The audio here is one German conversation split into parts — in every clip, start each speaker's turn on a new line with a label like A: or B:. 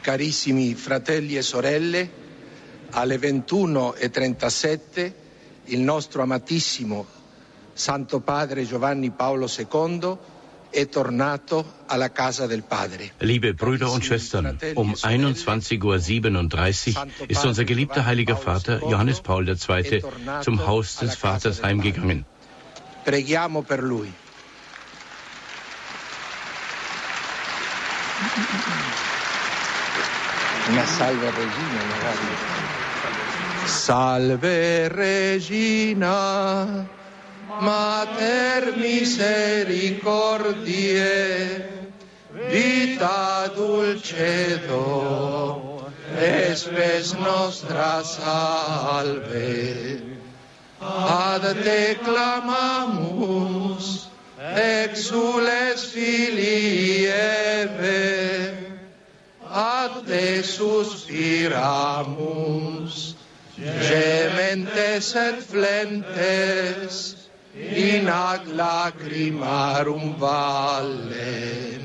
A: carissimi fratelli e sorelle, alle 21.37 il nostro amatissimo Santo Padre Giovanni Paolo II è tornato alla casa del Padre.
B: Liebe Brüder und Schwestern, um 21.37 Uhr ist unser geliebter heiliger Vater Johannes Paul II. zum Haus des Vaters heimgegangen.
A: Preghiamo per lui. Salve regina. Salve mater misericordiae, vita dulcedo, espes nostra salve. Ad te clamamus, exules filii Eve, ad te suspiramus, gementes et flentes, in ad lacrimarum valle.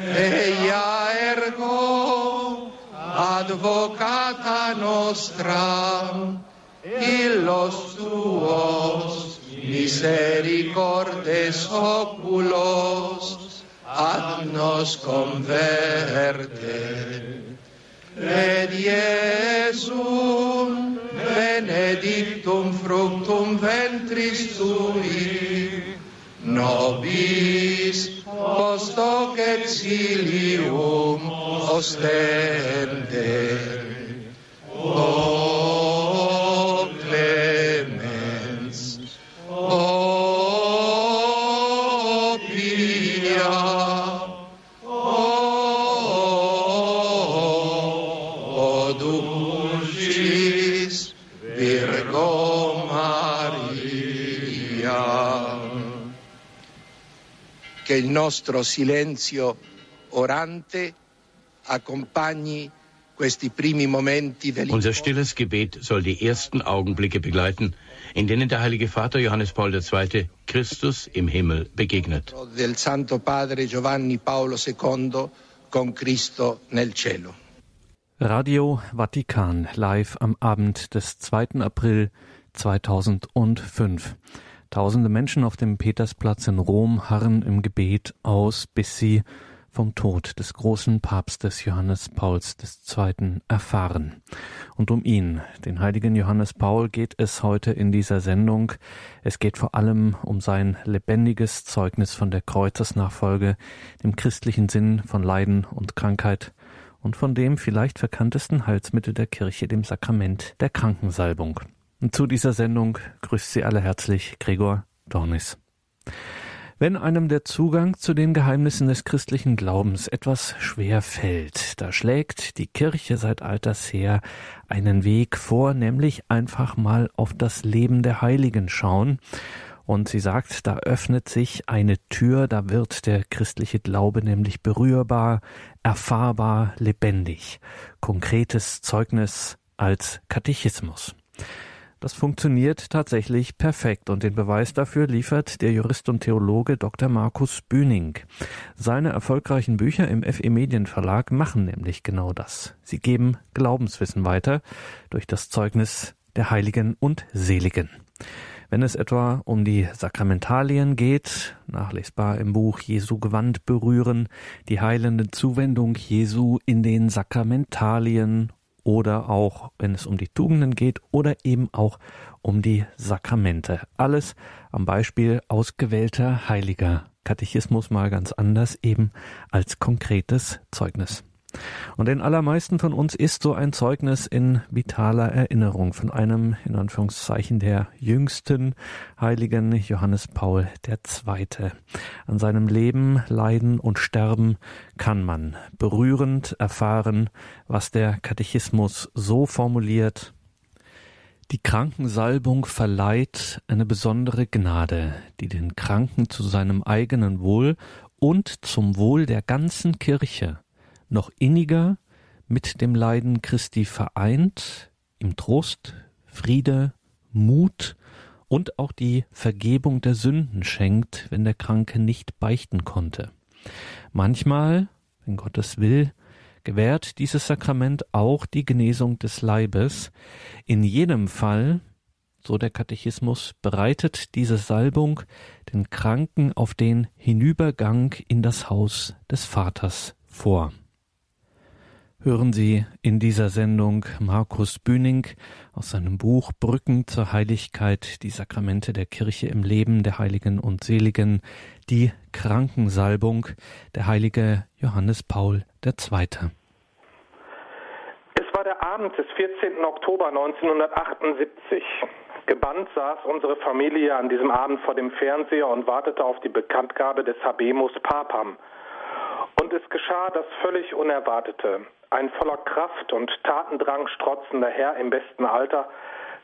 A: Eia ergo, advocata nostra, illos tuos misericordes oculos ad nos converte. Et Iesum benedictum fructum ventris tui, nobis post hoc exilium ostende. Nostro silenzio orante accompagni questi primi momenti
B: Unser stilles Gebet soll die ersten Augenblicke begleiten, in denen der heilige Vater Johannes Paul II. Christus im Himmel begegnet.
A: del Santo Padre Giovanni Paolo II con Cristo nel cielo.
C: Radio Vatikan live am Abend des 2. April 2005. Tausende Menschen auf dem Petersplatz in Rom harren im Gebet aus, bis sie vom Tod des großen Papstes Johannes Pauls II. erfahren. Und um ihn, den heiligen Johannes Paul, geht es heute in dieser Sendung. Es geht vor allem um sein lebendiges Zeugnis von der Kreuzesnachfolge, dem christlichen Sinn von Leiden und Krankheit und von dem vielleicht verkanntesten Heilsmittel der Kirche, dem Sakrament der Krankensalbung. Und zu dieser Sendung grüßt Sie alle herzlich Gregor Dornis. Wenn einem der Zugang zu den Geheimnissen des christlichen Glaubens etwas schwer fällt, da schlägt die Kirche seit alters her einen Weg vor, nämlich einfach mal auf das Leben der Heiligen schauen. Und sie sagt, da öffnet sich eine Tür, da wird der christliche Glaube nämlich berührbar, erfahrbar, lebendig. Konkretes Zeugnis als Katechismus. Das funktioniert tatsächlich perfekt und den Beweis dafür liefert der Jurist und Theologe Dr. Markus Bühning. Seine erfolgreichen Bücher im FE Medienverlag machen nämlich genau das. Sie geben Glaubenswissen weiter durch das Zeugnis der Heiligen und Seligen. Wenn es etwa um die Sakramentalien geht, nachlesbar im Buch Jesu Gewand berühren, die heilende Zuwendung Jesu in den Sakramentalien oder auch, wenn es um die Tugenden geht oder eben auch um die Sakramente. Alles am Beispiel ausgewählter Heiliger. Katechismus mal ganz anders eben als konkretes Zeugnis. Und den allermeisten von uns ist so ein Zeugnis in vitaler Erinnerung von einem, in Anführungszeichen, der jüngsten Heiligen Johannes Paul II. An seinem Leben, Leiden und Sterben kann man berührend erfahren, was der Katechismus so formuliert, die Krankensalbung verleiht eine besondere Gnade, die den Kranken zu seinem eigenen Wohl und zum Wohl der ganzen Kirche noch inniger mit dem Leiden Christi vereint, ihm Trost, Friede, Mut und auch die Vergebung der Sünden schenkt, wenn der Kranke nicht beichten konnte. Manchmal, wenn Gottes will, gewährt dieses Sakrament auch die Genesung des Leibes. In jedem Fall, so der Katechismus, bereitet diese Salbung den Kranken auf den Hinübergang in das Haus des Vaters vor hören Sie in dieser Sendung Markus Bühning aus seinem Buch Brücken zur Heiligkeit, die Sakramente der Kirche im Leben der Heiligen und Seligen, die Krankensalbung, der heilige Johannes Paul II.
D: Es war der Abend des 14. Oktober 1978. Gebannt saß unsere Familie an diesem Abend vor dem Fernseher und wartete auf die Bekanntgabe des Habemus Papam. Und es geschah das völlig Unerwartete. Ein voller Kraft und Tatendrang strotzender Herr im besten Alter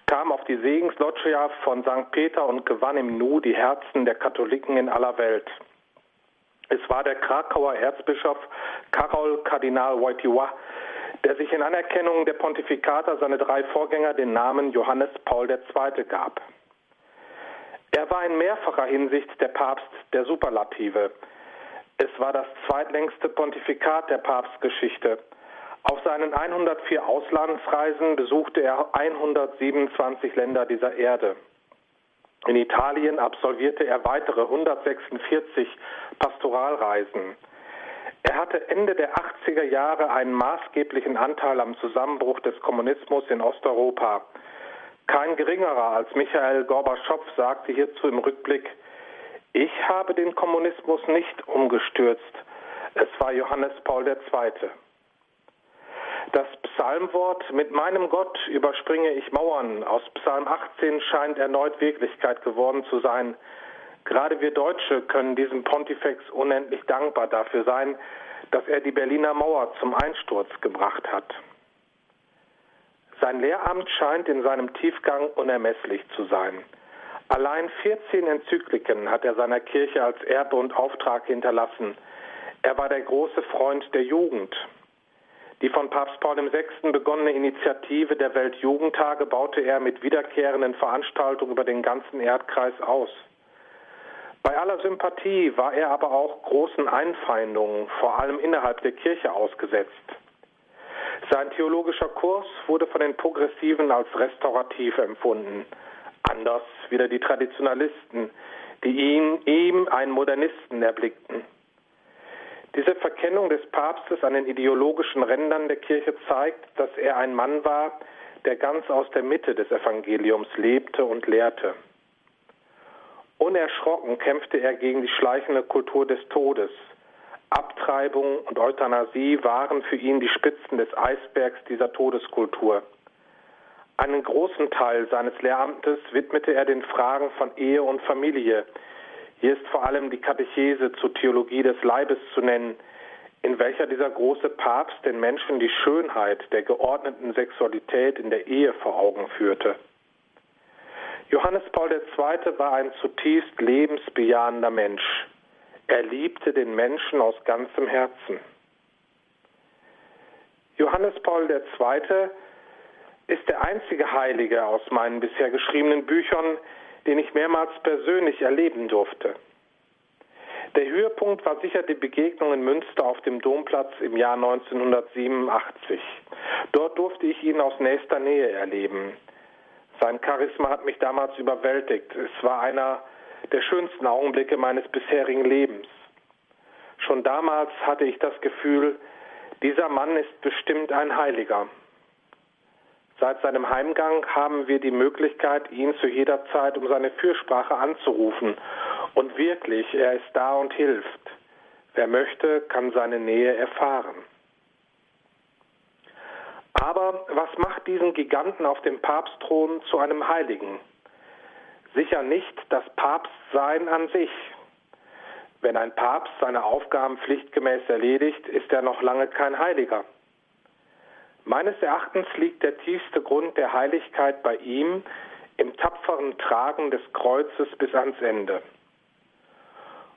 D: kam auf die Segensloggia von St. Peter und gewann im Nu die Herzen der Katholiken in aller Welt. Es war der Krakauer Erzbischof Karol Kardinal Wojtyła, der sich in Anerkennung der Pontifikata seine drei Vorgänger den Namen Johannes Paul II. gab. Er war in mehrfacher Hinsicht der Papst der Superlative. Es war das zweitlängste Pontifikat der Papstgeschichte. Auf seinen 104 Auslandsreisen besuchte er 127 Länder dieser Erde. In Italien absolvierte er weitere 146 Pastoralreisen. Er hatte Ende der 80er Jahre einen maßgeblichen Anteil am Zusammenbruch des Kommunismus in Osteuropa. Kein geringerer als Michael Gorbatschow sagte hierzu im Rückblick, ich habe den Kommunismus nicht umgestürzt, es war Johannes Paul II. Das Psalmwort mit meinem Gott überspringe ich Mauern aus Psalm 18 scheint erneut Wirklichkeit geworden zu sein. Gerade wir Deutsche können diesem Pontifex unendlich dankbar dafür sein, dass er die Berliner Mauer zum Einsturz gebracht hat. Sein Lehramt scheint in seinem Tiefgang unermesslich zu sein. Allein 14 Enzykliken hat er seiner Kirche als Erbe und Auftrag hinterlassen. Er war der große Freund der Jugend. Die von Papst Paul VI. begonnene Initiative der Weltjugendtage baute er mit wiederkehrenden Veranstaltungen über den ganzen Erdkreis aus. Bei aller Sympathie war er aber auch großen Einfeindungen, vor allem innerhalb der Kirche, ausgesetzt. Sein theologischer Kurs wurde von den Progressiven als restaurativ empfunden, anders wieder die Traditionalisten, die ihn, ihm einen Modernisten erblickten. Diese Verkennung des Papstes an den ideologischen Rändern der Kirche zeigt, dass er ein Mann war, der ganz aus der Mitte des Evangeliums lebte und lehrte. Unerschrocken kämpfte er gegen die schleichende Kultur des Todes. Abtreibung und Euthanasie waren für ihn die Spitzen des Eisbergs dieser Todeskultur. Einen großen Teil seines Lehramtes widmete er den Fragen von Ehe und Familie, hier ist vor allem die Katechese zur Theologie des Leibes zu nennen, in welcher dieser große Papst den Menschen die Schönheit der geordneten Sexualität in der Ehe vor Augen führte. Johannes Paul II. war ein zutiefst lebensbejahender Mensch. Er liebte den Menschen aus ganzem Herzen. Johannes Paul II. ist der einzige Heilige aus meinen bisher geschriebenen Büchern, den ich mehrmals persönlich erleben durfte. Der Höhepunkt war sicher die Begegnung in Münster auf dem Domplatz im Jahr 1987. Dort durfte ich ihn aus nächster Nähe erleben. Sein Charisma hat mich damals überwältigt. Es war einer der schönsten Augenblicke meines bisherigen Lebens. Schon damals hatte ich das Gefühl, dieser Mann ist bestimmt ein Heiliger. Seit seinem Heimgang haben wir die Möglichkeit, ihn zu jeder Zeit um seine Fürsprache anzurufen. Und wirklich, er ist da und hilft. Wer möchte, kann seine Nähe erfahren. Aber was macht diesen Giganten auf dem Papstthron zu einem Heiligen? Sicher nicht das Papstsein an sich. Wenn ein Papst seine Aufgaben pflichtgemäß erledigt, ist er noch lange kein Heiliger. Meines Erachtens liegt der tiefste Grund der Heiligkeit bei ihm im tapferen Tragen des Kreuzes bis ans Ende.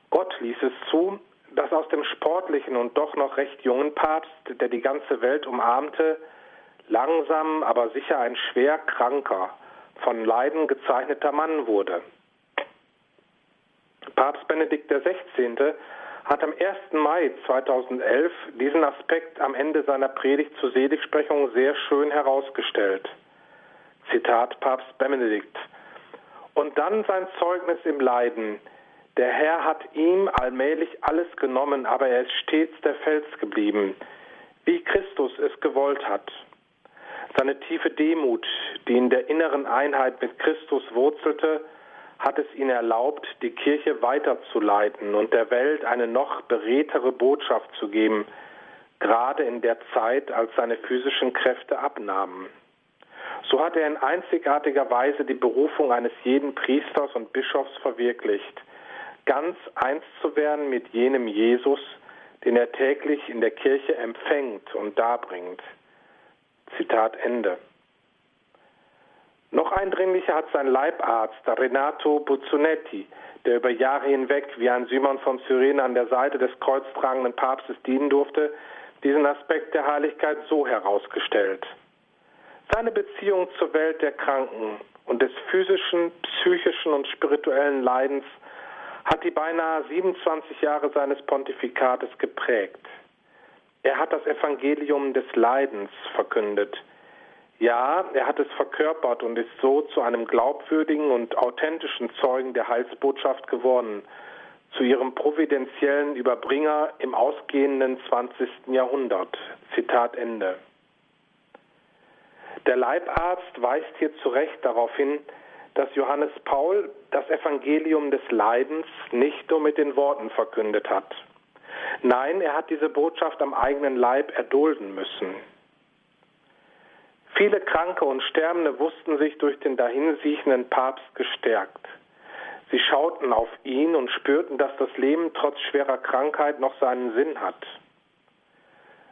D: Gott ließ es zu, dass aus dem sportlichen und doch noch recht jungen Papst, der die ganze Welt umarmte, langsam, aber sicher ein schwer kranker, von Leiden gezeichneter Mann wurde. Papst Benedikt XVI. Hat am 1. Mai 2011 diesen Aspekt am Ende seiner Predigt zur Seligsprechung sehr schön herausgestellt. Zitat Papst Benedikt. Und dann sein Zeugnis im Leiden. Der Herr hat ihm allmählich alles genommen, aber er ist stets der Fels geblieben, wie Christus es gewollt hat. Seine tiefe Demut, die in der inneren Einheit mit Christus wurzelte, hat es ihn erlaubt, die Kirche weiterzuleiten und der Welt eine noch beredtere Botschaft zu geben, gerade in der Zeit, als seine physischen Kräfte abnahmen. So hat er in einzigartiger Weise die Berufung eines jeden Priesters und Bischofs verwirklicht, ganz eins zu werden mit jenem Jesus, den er täglich in der Kirche empfängt und darbringt. Zitat Ende. Noch eindringlicher hat sein Leibarzt, Renato Buzzonetti, der über Jahre hinweg wie ein Simon von Cyrene an der Seite des kreuztragenden Papstes dienen durfte, diesen Aspekt der Heiligkeit so herausgestellt. Seine Beziehung zur Welt der Kranken und des physischen, psychischen und spirituellen Leidens hat die beinahe 27 Jahre seines Pontifikates geprägt. Er hat das Evangelium des Leidens verkündet, ja, er hat es verkörpert und ist so zu einem glaubwürdigen und authentischen Zeugen der Heilsbotschaft geworden, zu ihrem providentiellen Überbringer im ausgehenden 20. Jahrhundert. Zitat Ende. Der Leibarzt weist hier zu Recht darauf hin, dass Johannes Paul das Evangelium des Leidens nicht nur mit den Worten verkündet hat. Nein, er hat diese Botschaft am eigenen Leib erdulden müssen. Viele Kranke und Sterbende wussten sich durch den dahinsiechenden Papst gestärkt. Sie schauten auf ihn und spürten, dass das Leben trotz schwerer Krankheit noch seinen Sinn hat.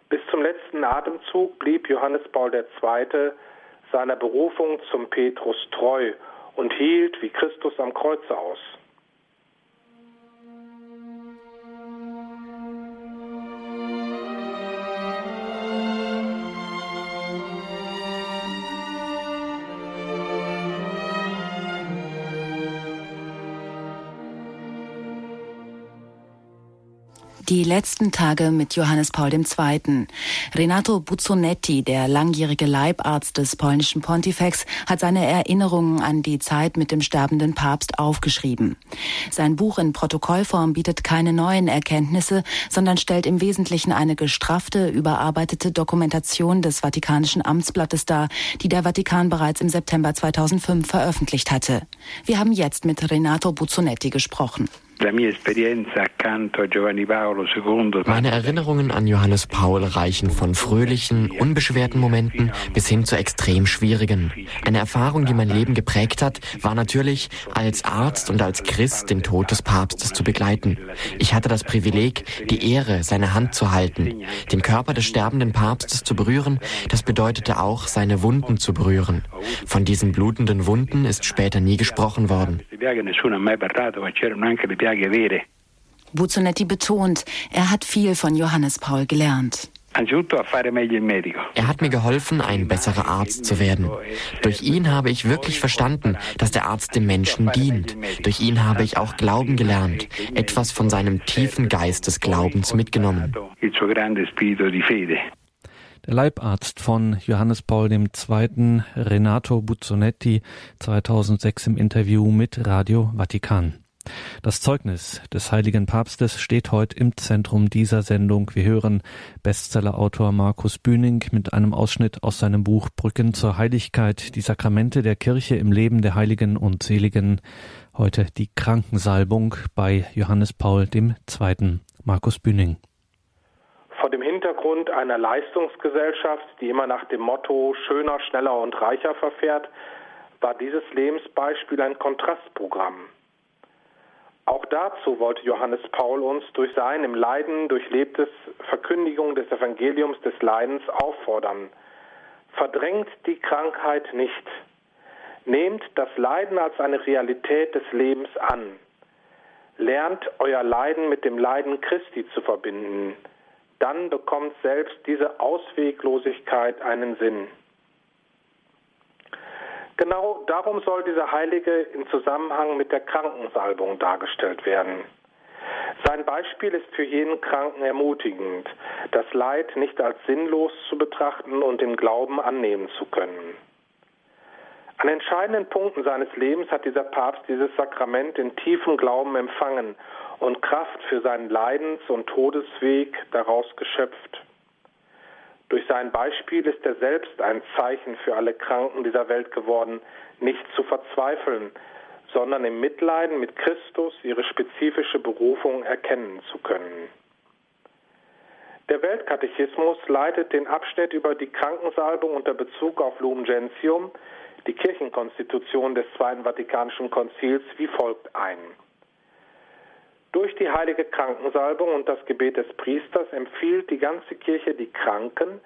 D: Bis zum letzten Atemzug blieb Johannes Paul II. seiner Berufung zum Petrus treu und hielt wie Christus am Kreuze aus.
E: Die letzten Tage mit Johannes Paul II. Renato Buzzonetti, der langjährige Leibarzt des polnischen Pontifex, hat seine Erinnerungen an die Zeit mit dem sterbenden Papst aufgeschrieben. Sein Buch in Protokollform bietet keine neuen Erkenntnisse, sondern stellt im Wesentlichen eine gestraffte, überarbeitete Dokumentation des Vatikanischen Amtsblattes dar, die der Vatikan bereits im September 2005 veröffentlicht hatte. Wir haben jetzt mit Renato Buzzonetti gesprochen.
F: Meine Erinnerungen an Johannes Paul reichen von fröhlichen, unbeschwerten Momenten bis hin zu extrem schwierigen. Eine Erfahrung, die mein Leben geprägt hat, war natürlich, als Arzt und als Christ den Tod des Papstes zu begleiten. Ich hatte das Privileg, die Ehre, seine Hand zu halten. Den Körper des sterbenden Papstes zu berühren, das bedeutete auch, seine Wunden zu berühren. Von diesen blutenden Wunden ist später nie gesprochen worden.
E: Buzzonetti betont, er hat viel von Johannes Paul gelernt.
F: Er hat mir geholfen, ein besserer Arzt zu werden. Durch ihn habe ich wirklich verstanden, dass der Arzt dem Menschen dient. Durch ihn habe ich auch Glauben gelernt, etwas von seinem tiefen Geist des Glaubens mitgenommen.
C: Der Leibarzt von Johannes Paul II., Renato Buzzonetti, 2006 im Interview mit Radio Vatikan. Das Zeugnis des heiligen Papstes steht heute im Zentrum dieser Sendung. Wir hören Bestsellerautor Markus Bühning mit einem Ausschnitt aus seinem Buch Brücken zur Heiligkeit, die Sakramente der Kirche im Leben der Heiligen und Seligen. Heute die Krankensalbung bei Johannes Paul II. Markus Bühning.
D: Hintergrund einer Leistungsgesellschaft, die immer nach dem Motto schöner, schneller und reicher verfährt, war dieses Lebensbeispiel ein Kontrastprogramm. Auch dazu wollte Johannes Paul uns durch sein im Leiden durchlebtes Verkündigung des Evangeliums des Leidens auffordern. Verdrängt die Krankheit nicht. Nehmt das Leiden als eine Realität des Lebens an. Lernt euer Leiden mit dem Leiden Christi zu verbinden dann bekommt selbst diese Ausweglosigkeit einen Sinn. Genau darum soll dieser Heilige im Zusammenhang mit der Krankensalbung dargestellt werden. Sein Beispiel ist für jeden Kranken ermutigend, das Leid nicht als sinnlos zu betrachten und im Glauben annehmen zu können. An entscheidenden Punkten seines Lebens hat dieser Papst dieses Sakrament in tiefem Glauben empfangen und Kraft für seinen Leidens- und Todesweg daraus geschöpft. Durch sein Beispiel ist er selbst ein Zeichen für alle Kranken dieser Welt geworden, nicht zu verzweifeln, sondern im Mitleiden mit Christus ihre spezifische Berufung erkennen zu können. Der Weltkatechismus leitet den Abschnitt über die Krankensalbung unter Bezug auf Lumen Gentium, die Kirchenkonstitution des Zweiten Vatikanischen Konzils, wie folgt ein. Durch die heilige Krankensalbung und das Gebet des Priesters empfiehlt die ganze Kirche die Kranken,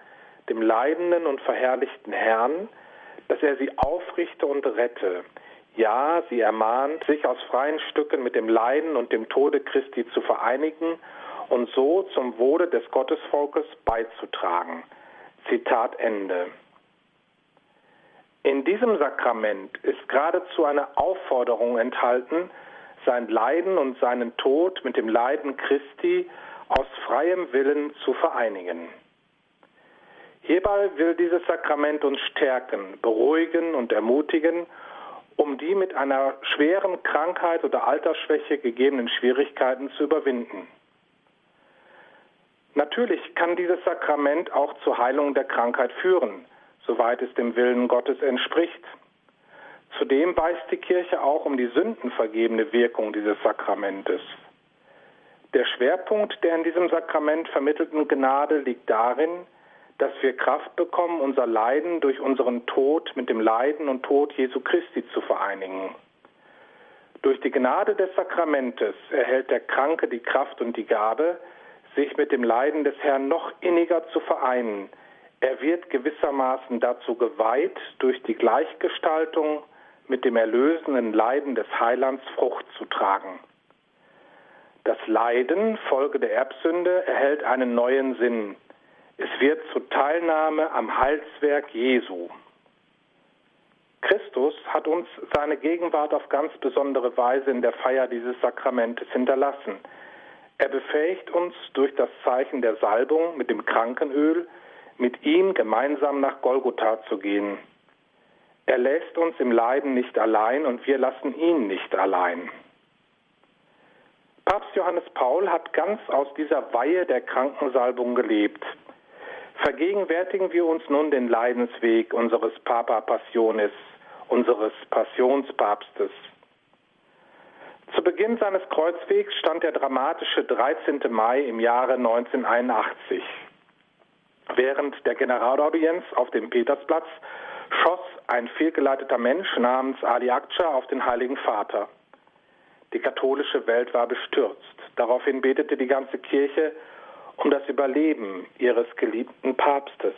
D: dem leidenden und verherrlichten Herrn, dass er sie aufrichte und rette. Ja, sie ermahnt, sich aus freien Stücken mit dem Leiden und dem Tode Christi zu vereinigen und so zum Wohle des Gottesvolkes beizutragen. Zitat Ende. In diesem Sakrament ist geradezu eine Aufforderung enthalten, sein Leiden und seinen Tod mit dem Leiden Christi aus freiem Willen zu vereinigen. Hierbei will dieses Sakrament uns stärken, beruhigen und ermutigen, um die mit einer schweren Krankheit oder Altersschwäche gegebenen Schwierigkeiten zu überwinden. Natürlich kann dieses Sakrament auch zur Heilung der Krankheit führen, soweit es dem Willen Gottes entspricht. Zudem weiß die Kirche auch um die sündenvergebende Wirkung dieses Sakramentes. Der Schwerpunkt der in diesem Sakrament vermittelten Gnade liegt darin, dass wir Kraft bekommen, unser Leiden durch unseren Tod mit dem Leiden und Tod Jesu Christi zu vereinigen. Durch die Gnade des Sakramentes erhält der Kranke die Kraft und die Gabe, sich mit dem Leiden des Herrn noch inniger zu vereinen. Er wird gewissermaßen dazu geweiht, durch die Gleichgestaltung mit dem erlösenden Leiden des Heilands Frucht zu tragen. Das Leiden, Folge der Erbsünde, erhält einen neuen Sinn. Es wird zur Teilnahme am Heilswerk Jesu. Christus hat uns seine Gegenwart auf ganz besondere Weise in der Feier dieses Sakramentes hinterlassen. Er befähigt uns durch das Zeichen der Salbung mit dem Krankenöl, mit ihm gemeinsam nach Golgotha zu gehen. Er lässt uns im Leiden nicht allein und wir lassen ihn nicht allein. Papst Johannes Paul hat ganz aus dieser Weihe der Krankensalbung gelebt. Vergegenwärtigen wir uns nun den Leidensweg unseres Papa Passionis, unseres Passionspapstes. Zu Beginn seines Kreuzwegs stand der dramatische 13. Mai im Jahre 1981. Während der Generalaudienz auf dem Petersplatz schoss ein fehlgeleiteter Mensch namens Ali Akça auf den Heiligen Vater. Die katholische Welt war bestürzt. Daraufhin betete die ganze Kirche um das Überleben ihres geliebten Papstes.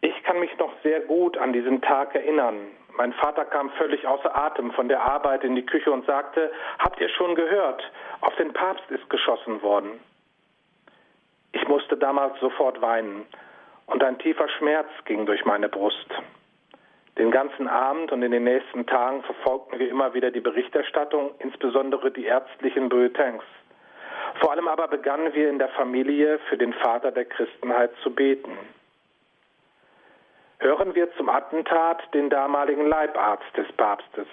D: Ich kann mich noch sehr gut an diesen Tag erinnern. Mein Vater kam völlig außer Atem von der Arbeit in die Küche und sagte, habt ihr schon gehört, auf den Papst ist geschossen worden. Ich musste damals sofort weinen und ein tiefer Schmerz ging durch meine Brust. Den ganzen Abend und in den nächsten Tagen verfolgten wir immer wieder die Berichterstattung, insbesondere die ärztlichen Bulletins. Vor allem aber begannen wir in der Familie für den Vater der Christenheit zu beten. Hören wir zum Attentat den damaligen Leibarzt des Papstes.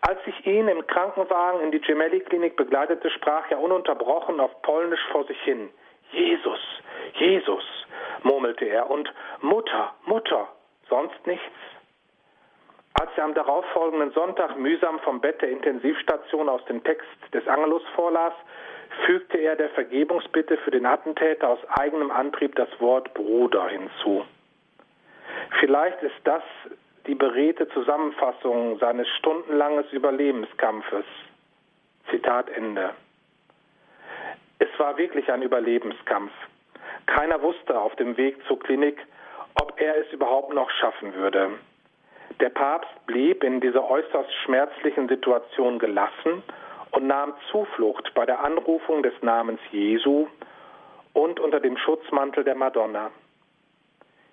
D: Als ich ihn im Krankenwagen in die Gemelli-Klinik begleitete, sprach er ununterbrochen auf Polnisch vor sich hin. Jesus, Jesus, murmelte er, und Mutter, Mutter, sonst nichts. Als er am darauffolgenden Sonntag mühsam vom Bett der Intensivstation aus dem Text des Angelus vorlas, fügte er der Vergebungsbitte für den Attentäter aus eigenem Antrieb das Wort Bruder hinzu. Vielleicht ist das die beredte Zusammenfassung seines stundenlanges Überlebenskampfes. Zitat Ende. War wirklich ein Überlebenskampf. Keiner wusste auf dem Weg zur Klinik, ob er es überhaupt noch schaffen würde. Der Papst blieb in dieser äußerst schmerzlichen Situation gelassen und nahm Zuflucht bei der Anrufung des Namens Jesu und unter dem Schutzmantel der Madonna.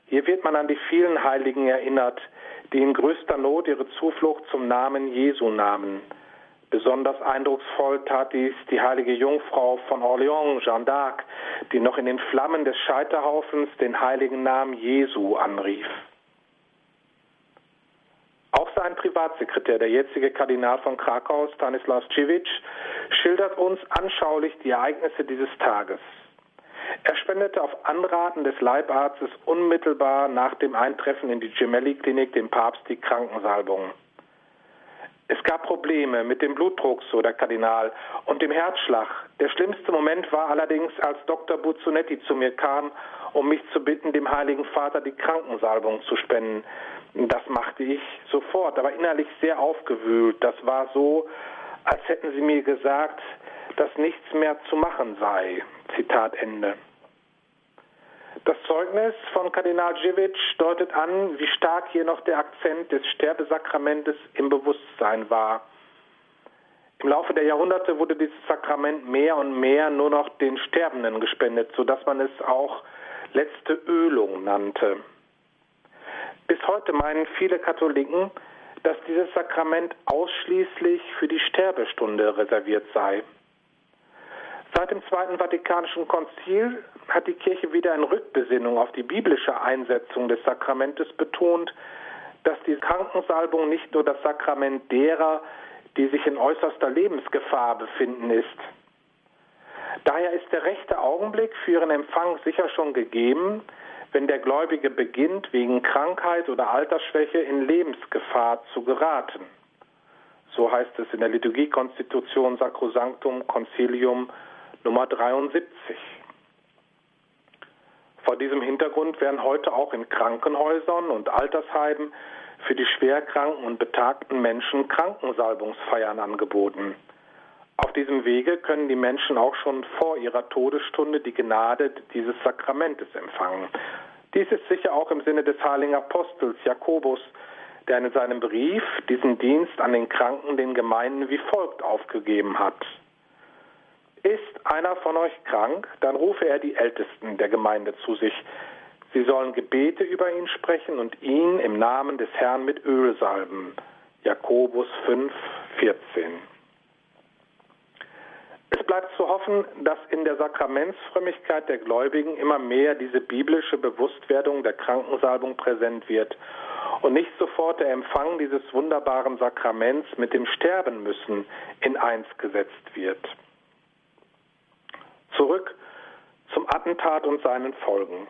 D: Hier wird man an die vielen Heiligen erinnert, die in größter Not ihre Zuflucht zum Namen Jesu nahmen. Besonders eindrucksvoll tat dies die heilige Jungfrau von Orléans, Jeanne d'Arc, die noch in den Flammen des Scheiterhaufens den heiligen Namen Jesu anrief. Auch sein Privatsekretär, der jetzige Kardinal von Krakau, Stanislav Civic, schildert uns anschaulich die Ereignisse dieses Tages. Er spendete auf Anraten des Leibarztes unmittelbar nach dem Eintreffen in die Gemelli-Klinik dem Papst die Krankensalbung. Es gab Probleme mit dem Blutdruck, so der Kardinal, und dem Herzschlag. Der schlimmste Moment war allerdings, als Dr. Buzzonetti zu mir kam, um mich zu bitten, dem Heiligen Vater die Krankensalbung zu spenden. Das machte ich sofort, aber innerlich sehr aufgewühlt. Das war so, als hätten sie mir gesagt, dass nichts mehr zu machen sei. Zitat Ende. Das Zeugnis von Kardinal Dziwic deutet an, wie stark hier noch der Akzent des Sterbesakramentes im Bewusstsein war. Im Laufe der Jahrhunderte wurde dieses Sakrament mehr und mehr nur noch den Sterbenden gespendet, sodass man es auch letzte Ölung nannte. Bis heute meinen viele Katholiken, dass dieses Sakrament ausschließlich für die Sterbestunde reserviert sei. Seit dem Zweiten Vatikanischen Konzil hat die Kirche wieder in Rückbesinnung auf die biblische Einsetzung des Sakramentes betont, dass die Krankensalbung nicht nur das Sakrament derer, die sich in äußerster Lebensgefahr befinden, ist. Daher ist der rechte Augenblick für ihren Empfang sicher schon gegeben, wenn der Gläubige beginnt, wegen Krankheit oder Altersschwäche in Lebensgefahr zu geraten. So heißt es in der Liturgiekonstitution Sacrosanctum Concilium Nummer 73. Vor diesem Hintergrund werden heute auch in Krankenhäusern und Altersheimen für die schwerkranken und betagten Menschen Krankensalbungsfeiern angeboten. Auf diesem Wege können die Menschen auch schon vor ihrer Todesstunde die Gnade dieses Sakramentes empfangen. Dies ist sicher auch im Sinne des heiligen Apostels Jakobus, der in seinem Brief diesen Dienst an den Kranken den Gemeinden wie folgt aufgegeben hat. Ist einer von euch krank, dann rufe er die Ältesten der Gemeinde zu sich. Sie sollen Gebete über ihn sprechen und ihn im Namen des Herrn mit Öl salben. Jakobus 5, 14. Es bleibt zu hoffen, dass in der Sakramentsfrömmigkeit der Gläubigen immer mehr diese biblische Bewusstwerdung der Krankensalbung präsent wird und nicht sofort der Empfang dieses wunderbaren Sakraments mit dem Sterben müssen in eins gesetzt wird. Zurück zum Attentat und seinen Folgen.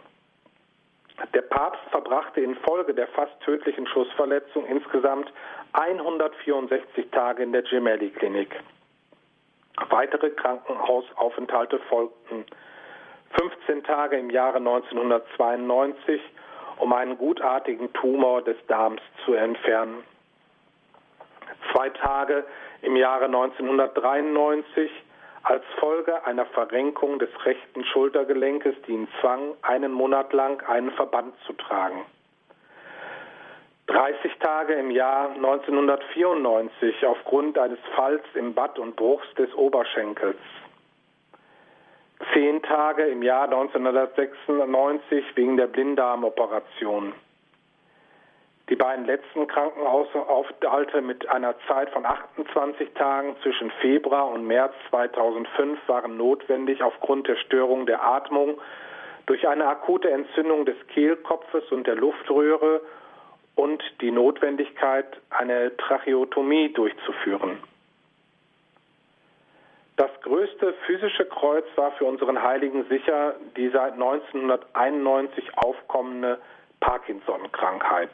D: Der Papst verbrachte infolge der fast tödlichen Schussverletzung insgesamt 164 Tage in der Gemelli-Klinik. Weitere Krankenhausaufenthalte folgten. 15 Tage im Jahre 1992, um einen gutartigen Tumor des Darms zu entfernen. Zwei Tage im Jahre 1993 als Folge einer Verrenkung des rechten Schultergelenkes, die ihn zwang, einen Monat lang einen Verband zu tragen. 30 Tage im Jahr 1994 aufgrund eines Falls im Bad und Bruchs des Oberschenkels. Zehn Tage im Jahr 1996 wegen der Blinddarmoperation. Die beiden letzten Krankenhausaufenthalte mit einer Zeit von 28 Tagen zwischen Februar und März 2005 waren notwendig aufgrund der Störung der Atmung durch eine akute Entzündung des Kehlkopfes und der Luftröhre und die Notwendigkeit, eine Tracheotomie durchzuführen. Das größte physische Kreuz war für unseren Heiligen sicher die seit 1991 aufkommende Parkinson-Krankheit.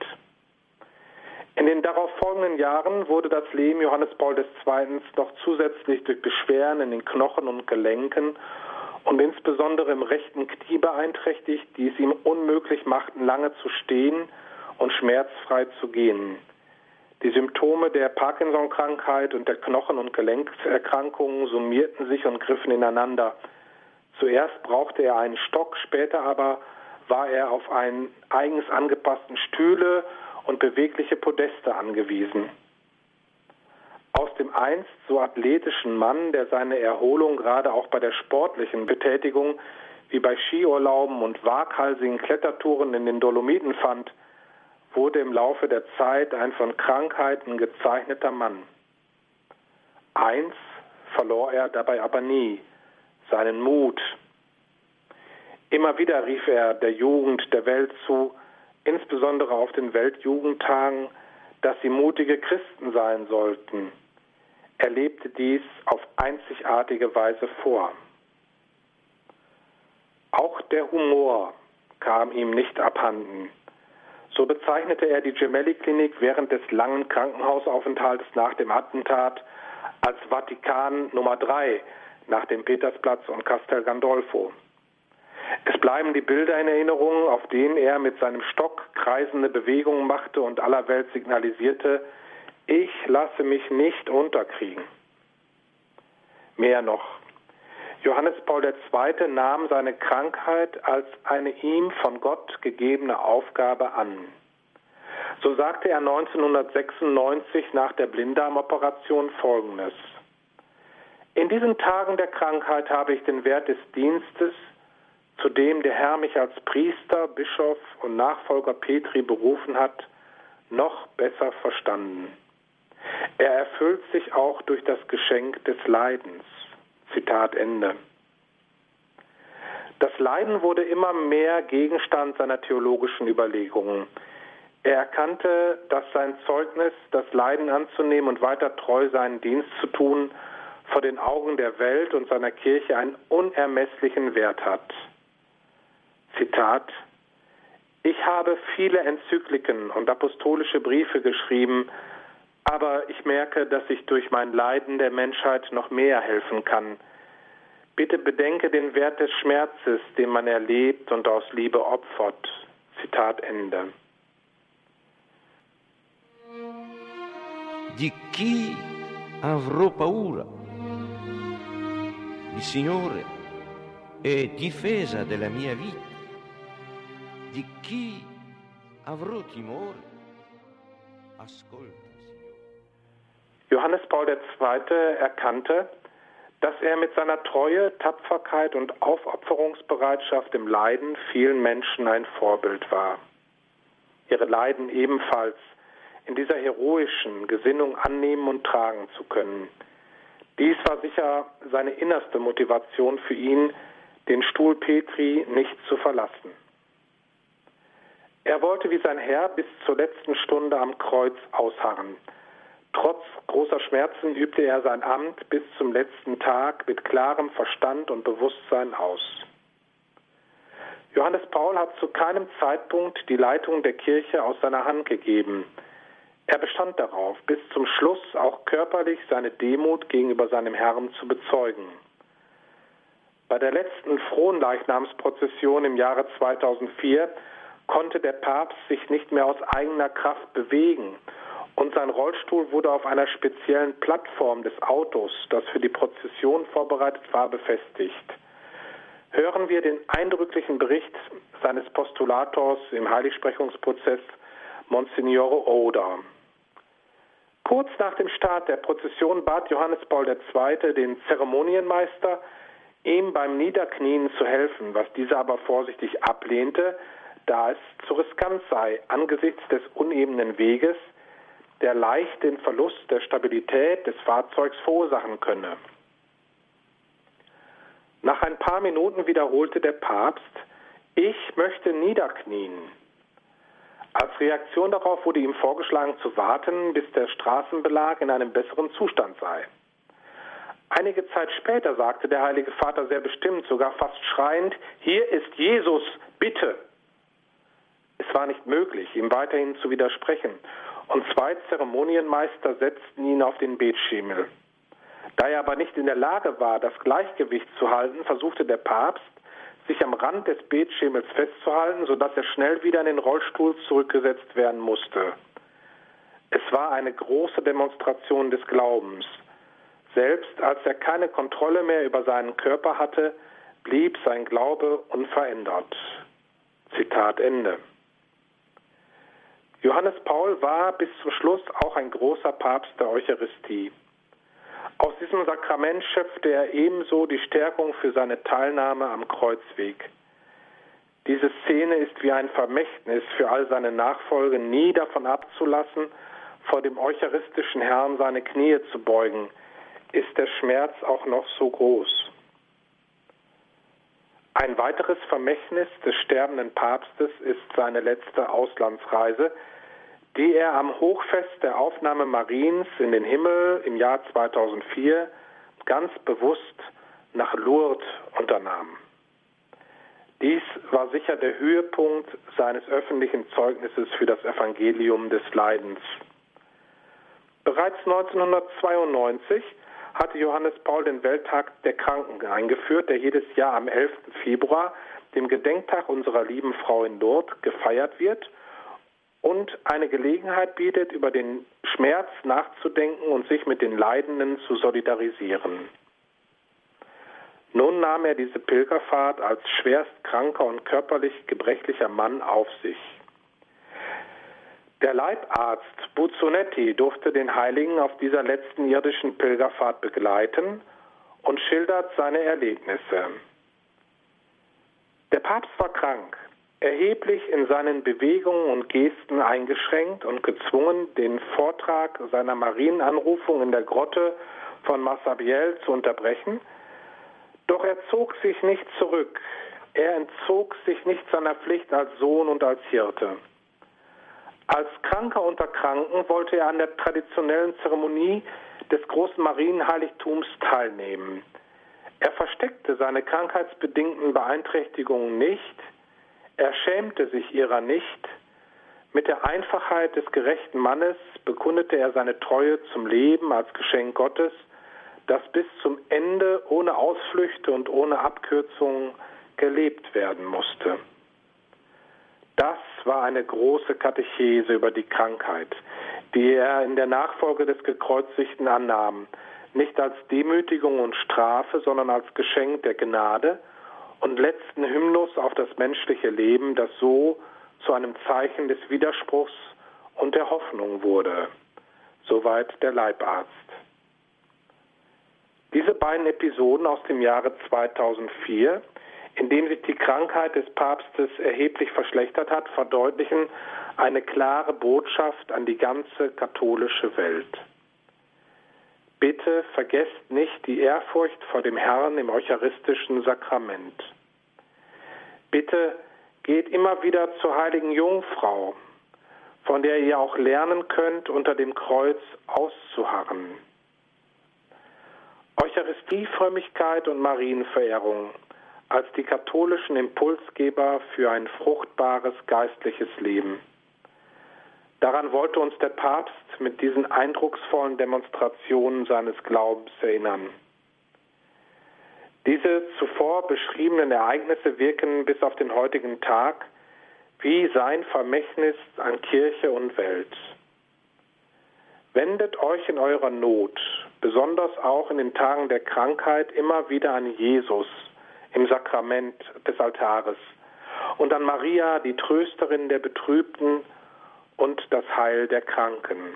D: In den darauffolgenden Jahren wurde das Leben Johannes Paul II. noch zusätzlich durch Beschwerden in den Knochen und Gelenken und insbesondere im rechten Knie beeinträchtigt, die es ihm unmöglich machten, lange zu stehen und schmerzfrei zu gehen. Die Symptome der Parkinson-Krankheit und der Knochen- und Gelenkerkrankungen summierten sich und griffen ineinander. Zuerst brauchte er einen Stock, später aber war er auf einen eigens angepassten Stühle und bewegliche Podeste angewiesen. Aus dem einst so athletischen Mann, der seine Erholung gerade auch bei der sportlichen Betätigung wie bei Skiurlauben und waghalsigen Klettertouren in den Dolomiten fand, wurde im Laufe der Zeit ein von Krankheiten gezeichneter Mann. Eins verlor er dabei aber nie, seinen Mut. Immer wieder rief er der Jugend der Welt zu, insbesondere auf den Weltjugendtagen, dass sie mutige Christen sein sollten. Er lebte dies auf einzigartige Weise vor. Auch der Humor kam ihm nicht abhanden. So bezeichnete er die Gemelli-Klinik während des langen Krankenhausaufenthaltes nach dem Attentat als Vatikan Nummer drei nach dem Petersplatz und Castel Gandolfo. Es bleiben die Bilder in Erinnerung, auf denen er mit seinem Stock kreisende Bewegungen machte und aller Welt signalisierte, ich lasse mich nicht unterkriegen. Mehr noch, Johannes Paul II. nahm seine Krankheit als eine ihm von Gott gegebene Aufgabe an. So sagte er 1996 nach der Blinddarmoperation Folgendes. In diesen Tagen der Krankheit habe ich den Wert des Dienstes, zu dem der Herr mich als Priester, Bischof und Nachfolger Petri berufen hat, noch besser verstanden. Er erfüllt sich auch durch das Geschenk des Leidens. Zitat Ende. Das Leiden wurde immer mehr Gegenstand seiner theologischen Überlegungen. Er erkannte, dass sein Zeugnis, das Leiden anzunehmen und weiter treu seinen Dienst zu tun, vor den Augen der Welt und seiner Kirche einen unermesslichen Wert hat. Zitat Ich habe viele Enzykliken und apostolische Briefe geschrieben, aber ich merke, dass ich durch mein Leiden der Menschheit noch mehr helfen kann. Bitte bedenke den Wert des Schmerzes, den man erlebt und aus Liebe opfert. Zitat Ende.
G: Di chi avrò paura? Il Signore è difesa della mia vita. Di chi avrò timore?
D: Ascolta. Johannes Paul II. erkannte, dass er mit seiner Treue, Tapferkeit und Aufopferungsbereitschaft im Leiden vielen Menschen ein Vorbild war. Ihre Leiden ebenfalls in dieser heroischen Gesinnung annehmen und tragen zu können. Dies war sicher seine innerste Motivation für ihn, den Stuhl Petri nicht zu verlassen. Er wollte wie sein Herr bis zur letzten Stunde am Kreuz ausharren, Trotz großer Schmerzen übte er sein Amt bis zum letzten Tag mit klarem Verstand und Bewusstsein aus. Johannes Paul hat zu keinem Zeitpunkt die Leitung der Kirche aus seiner Hand gegeben. Er bestand darauf, bis zum Schluss auch körperlich seine Demut gegenüber seinem Herrn zu bezeugen. Bei der letzten Fronleichnamsprozession im Jahre 2004 konnte der Papst sich nicht mehr aus eigener Kraft bewegen und sein Rollstuhl wurde auf einer speziellen Plattform des Autos, das für die Prozession vorbereitet war, befestigt. Hören wir den eindrücklichen Bericht seines Postulators im Heiligsprechungsprozess Monsignore Oda. Kurz nach dem Start der Prozession bat Johannes Paul II. den Zeremonienmeister, ihm beim Niederknien zu helfen, was dieser aber vorsichtig ablehnte, da es zu riskant sei angesichts des unebenen Weges, der leicht den Verlust der Stabilität des Fahrzeugs verursachen könne. Nach ein paar Minuten wiederholte der Papst, ich möchte niederknien. Als Reaktion darauf wurde ihm vorgeschlagen zu warten, bis der Straßenbelag in einem besseren Zustand sei. Einige Zeit später sagte der Heilige Vater sehr bestimmt, sogar fast schreiend, hier ist Jesus, bitte. Es war nicht möglich, ihm weiterhin zu widersprechen, und zwei Zeremonienmeister setzten ihn auf den Betschemel. Da er aber nicht in der Lage war, das Gleichgewicht zu halten, versuchte der Papst, sich am Rand des Betschemels festzuhalten, sodass er schnell wieder in den Rollstuhl zurückgesetzt werden musste. Es war eine große Demonstration des Glaubens. Selbst als er keine Kontrolle mehr über seinen Körper hatte, blieb sein Glaube unverändert. Zitat Ende. Johannes Paul war bis zum Schluss auch ein großer Papst der Eucharistie. Aus diesem Sakrament schöpfte er ebenso die Stärkung für seine Teilnahme am Kreuzweg. Diese Szene ist wie ein Vermächtnis für all seine Nachfolger, nie davon abzulassen, vor dem eucharistischen Herrn seine Knie zu beugen, ist der Schmerz auch noch so groß. Ein weiteres Vermächtnis des sterbenden Papstes ist seine letzte Auslandsreise, die er am Hochfest der Aufnahme Mariens in den Himmel im Jahr 2004 ganz bewusst nach Lourdes unternahm. Dies war sicher der Höhepunkt seines öffentlichen Zeugnisses für das Evangelium des Leidens. Bereits 1992 hatte Johannes Paul den Welttag der Kranken eingeführt, der jedes Jahr am 11. Februar, dem Gedenktag unserer lieben Frau in Lourdes, gefeiert wird und eine Gelegenheit bietet, über den Schmerz nachzudenken und sich mit den Leidenden zu solidarisieren. Nun nahm er diese Pilgerfahrt als schwerst kranker und körperlich gebrechlicher Mann auf sich. Der Leibarzt Buzzonetti durfte den Heiligen auf dieser letzten irdischen Pilgerfahrt begleiten und schildert seine Erlebnisse. Der Papst war krank, erheblich in seinen Bewegungen und Gesten eingeschränkt und gezwungen, den Vortrag seiner Marienanrufung in der Grotte von Massabielle zu unterbrechen. Doch er zog sich nicht zurück. Er entzog sich nicht seiner Pflicht als Sohn und als Hirte. Als Kranker unter Kranken wollte er an der traditionellen Zeremonie des großen Marienheiligtums teilnehmen. Er versteckte seine krankheitsbedingten Beeinträchtigungen nicht, er schämte sich ihrer nicht. Mit der Einfachheit des gerechten Mannes bekundete er seine Treue zum Leben als Geschenk Gottes, das bis zum Ende ohne Ausflüchte und ohne Abkürzungen gelebt werden musste. Das war eine große Katechese über die Krankheit, die er in der Nachfolge des Gekreuzigten annahm, nicht als Demütigung und Strafe, sondern als Geschenk der Gnade und letzten Hymnus auf das menschliche Leben, das so zu einem Zeichen des Widerspruchs und der Hoffnung wurde. Soweit der Leibarzt. Diese beiden Episoden aus dem Jahre 2004, in dem sich die Krankheit des Papstes erheblich verschlechtert hat, verdeutlichen eine klare Botschaft an die ganze katholische Welt. Bitte vergesst nicht die Ehrfurcht vor dem Herrn im eucharistischen Sakrament. Bitte geht immer wieder zur heiligen Jungfrau, von der ihr auch lernen könnt, unter dem Kreuz auszuharren. Eucharistiefrömmigkeit und Marienverehrung als die katholischen Impulsgeber für ein fruchtbares geistliches Leben. Daran wollte uns der Papst mit diesen eindrucksvollen Demonstrationen seines Glaubens erinnern. Diese zuvor beschriebenen Ereignisse wirken bis auf den heutigen Tag wie sein Vermächtnis an Kirche und Welt. Wendet euch in eurer Not, besonders auch in den Tagen der Krankheit, immer wieder an Jesus im Sakrament des Altares und an Maria, die Trösterin der Betrübten und das Heil der Kranken.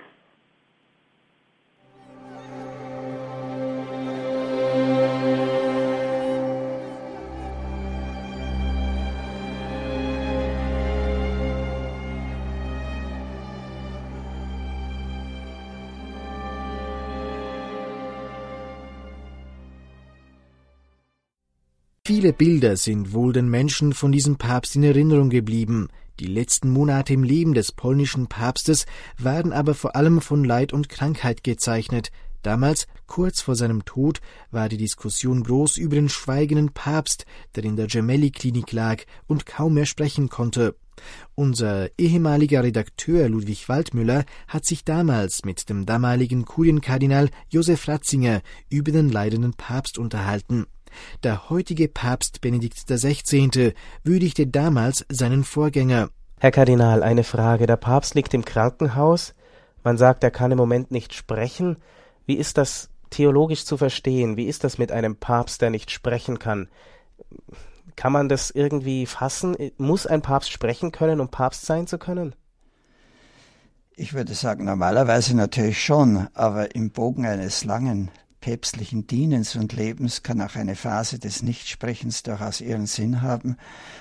H: Viele Bilder sind wohl den Menschen von diesem Papst in Erinnerung geblieben. Die letzten Monate im Leben des polnischen Papstes waren aber vor allem von Leid und Krankheit gezeichnet. Damals, kurz vor seinem Tod, war die Diskussion groß über den schweigenden Papst, der in der Gemelli-Klinik lag und kaum mehr sprechen konnte. Unser ehemaliger Redakteur Ludwig Waldmüller hat sich damals mit dem damaligen Kurienkardinal Josef Ratzinger über den leidenden Papst unterhalten. Der heutige Papst Benedikt XVI. würdigte damals seinen Vorgänger.
I: Herr Kardinal, eine Frage. Der Papst liegt im Krankenhaus. Man sagt, er kann im Moment nicht sprechen. Wie ist das theologisch zu verstehen? Wie ist das mit einem Papst, der nicht sprechen kann? Kann man das irgendwie fassen? Muss ein Papst sprechen können, um Papst sein zu können?
J: Ich würde sagen, normalerweise natürlich schon, aber im Bogen eines langen päpstlichen Dienens und Lebens kann auch eine Phase des Nichtsprechens durchaus ihren Sinn haben,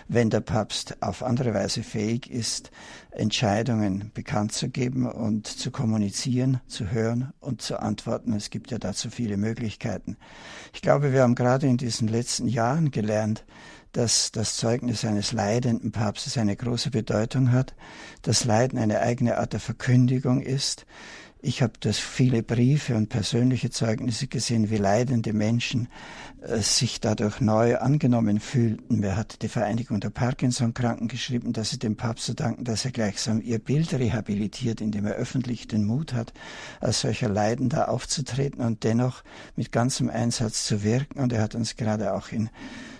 J: wenn der Papst auf andere Weise fähig ist, Entscheidungen bekannt zu geben und zu kommunizieren, zu hören und zu antworten. Es gibt ja dazu viele Möglichkeiten. Ich glaube, wir haben gerade in diesen letzten Jahren gelernt, dass das Zeugnis eines leidenden Papstes eine große Bedeutung hat, dass Leiden eine eigene Art der Verkündigung ist, ich habe das viele Briefe und persönliche Zeugnisse gesehen, wie leidende Menschen äh, sich dadurch neu angenommen fühlten. Wer hat die Vereinigung der Parkinson-Kranken geschrieben, dass sie dem Papst zu danken, dass er gleichsam ihr Bild rehabilitiert, indem er öffentlich den Mut hat, als solcher Leidender aufzutreten und dennoch mit ganzem Einsatz zu wirken. Und er hat uns gerade auch in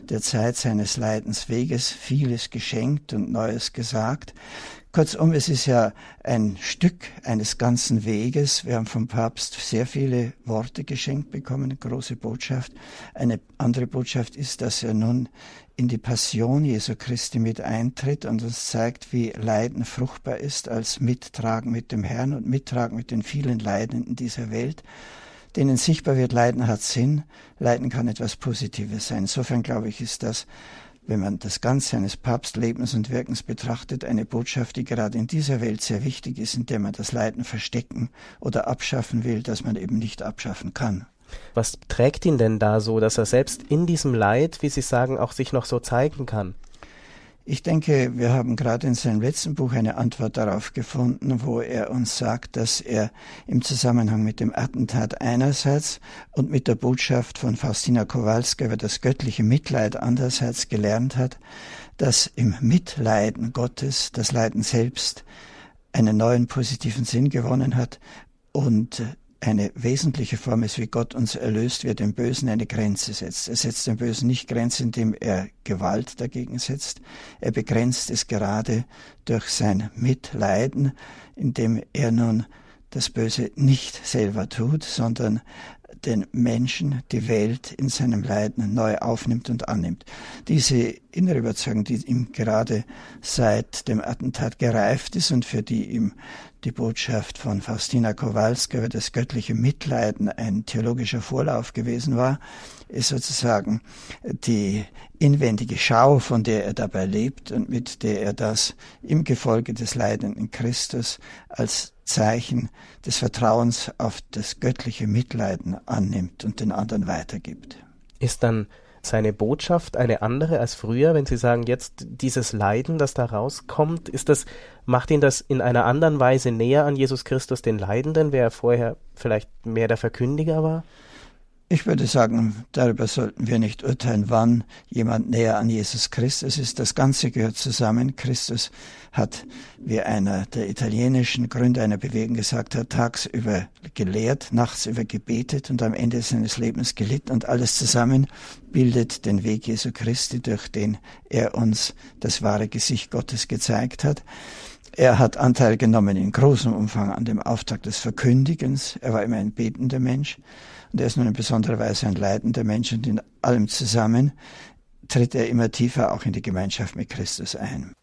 J: der Zeit seines Leidensweges vieles geschenkt und Neues gesagt. Kurzum, es ist ja ein Stück eines ganzen Weges. Wir haben vom Papst sehr viele Worte geschenkt bekommen, eine große Botschaft. Eine andere Botschaft ist, dass er nun in die Passion Jesu Christi mit eintritt und uns zeigt, wie Leiden fruchtbar ist als Mittragen mit dem Herrn und Mittragen mit den vielen Leidenden dieser Welt denen sichtbar wird, Leiden hat Sinn, Leiden kann etwas Positives sein. Insofern glaube ich, ist das wenn man das Ganze eines Papstlebens und Wirkens betrachtet, eine Botschaft, die gerade in dieser Welt sehr wichtig ist, in der man das Leiden verstecken oder abschaffen will, das man eben nicht abschaffen kann.
I: Was trägt ihn denn da so, dass er selbst in diesem Leid, wie Sie sagen, auch sich noch so zeigen kann?
J: Ich denke, wir haben gerade in seinem letzten Buch eine Antwort darauf gefunden, wo er uns sagt, dass er im Zusammenhang mit dem Attentat einerseits und mit der Botschaft von Faustina Kowalska über das göttliche Mitleid andererseits gelernt hat, dass im Mitleiden Gottes das Leiden selbst einen neuen positiven Sinn gewonnen hat und eine wesentliche Form ist, wie Gott uns erlöst, wie er dem Bösen eine Grenze setzt. Er setzt dem Bösen nicht Grenze, indem er Gewalt dagegen setzt. Er begrenzt es gerade durch sein Mitleiden, indem er nun das Böse nicht selber tut, sondern den Menschen, die Welt in seinem Leiden neu aufnimmt und annimmt. Diese innere Überzeugung, die ihm gerade seit dem Attentat gereift ist und für die ihm die Botschaft von Faustina Kowalska über das göttliche Mitleiden ein theologischer Vorlauf gewesen war, ist sozusagen die inwendige Schau, von der er dabei lebt und mit der er das im Gefolge des leidenden Christus als Zeichen des Vertrauens auf das göttliche Mitleiden annimmt und den anderen weitergibt.
I: Ist dann seine Botschaft eine andere als früher, wenn Sie sagen, jetzt dieses Leiden, das da rauskommt, ist das, macht ihn das in einer anderen Weise näher an Jesus Christus, den Leidenden, wer vorher vielleicht mehr der Verkündiger war?
J: Ich würde sagen, darüber sollten wir nicht urteilen, wann jemand näher an Jesus Christus ist. Das Ganze gehört zusammen. Christus hat, wie einer der italienischen Gründer einer Bewegung gesagt hat, tagsüber gelehrt, nachts über gebetet und am Ende seines Lebens gelitten und alles zusammen bildet den Weg Jesu Christi, durch den er uns das wahre Gesicht Gottes gezeigt hat. Er hat Anteil genommen in großem Umfang an dem Auftrag des Verkündigens. Er war immer ein betender Mensch. Und er ist nun in besonderer Weise ein leidender Mensch und in allem zusammen tritt er immer tiefer auch in die Gemeinschaft mit Christus ein.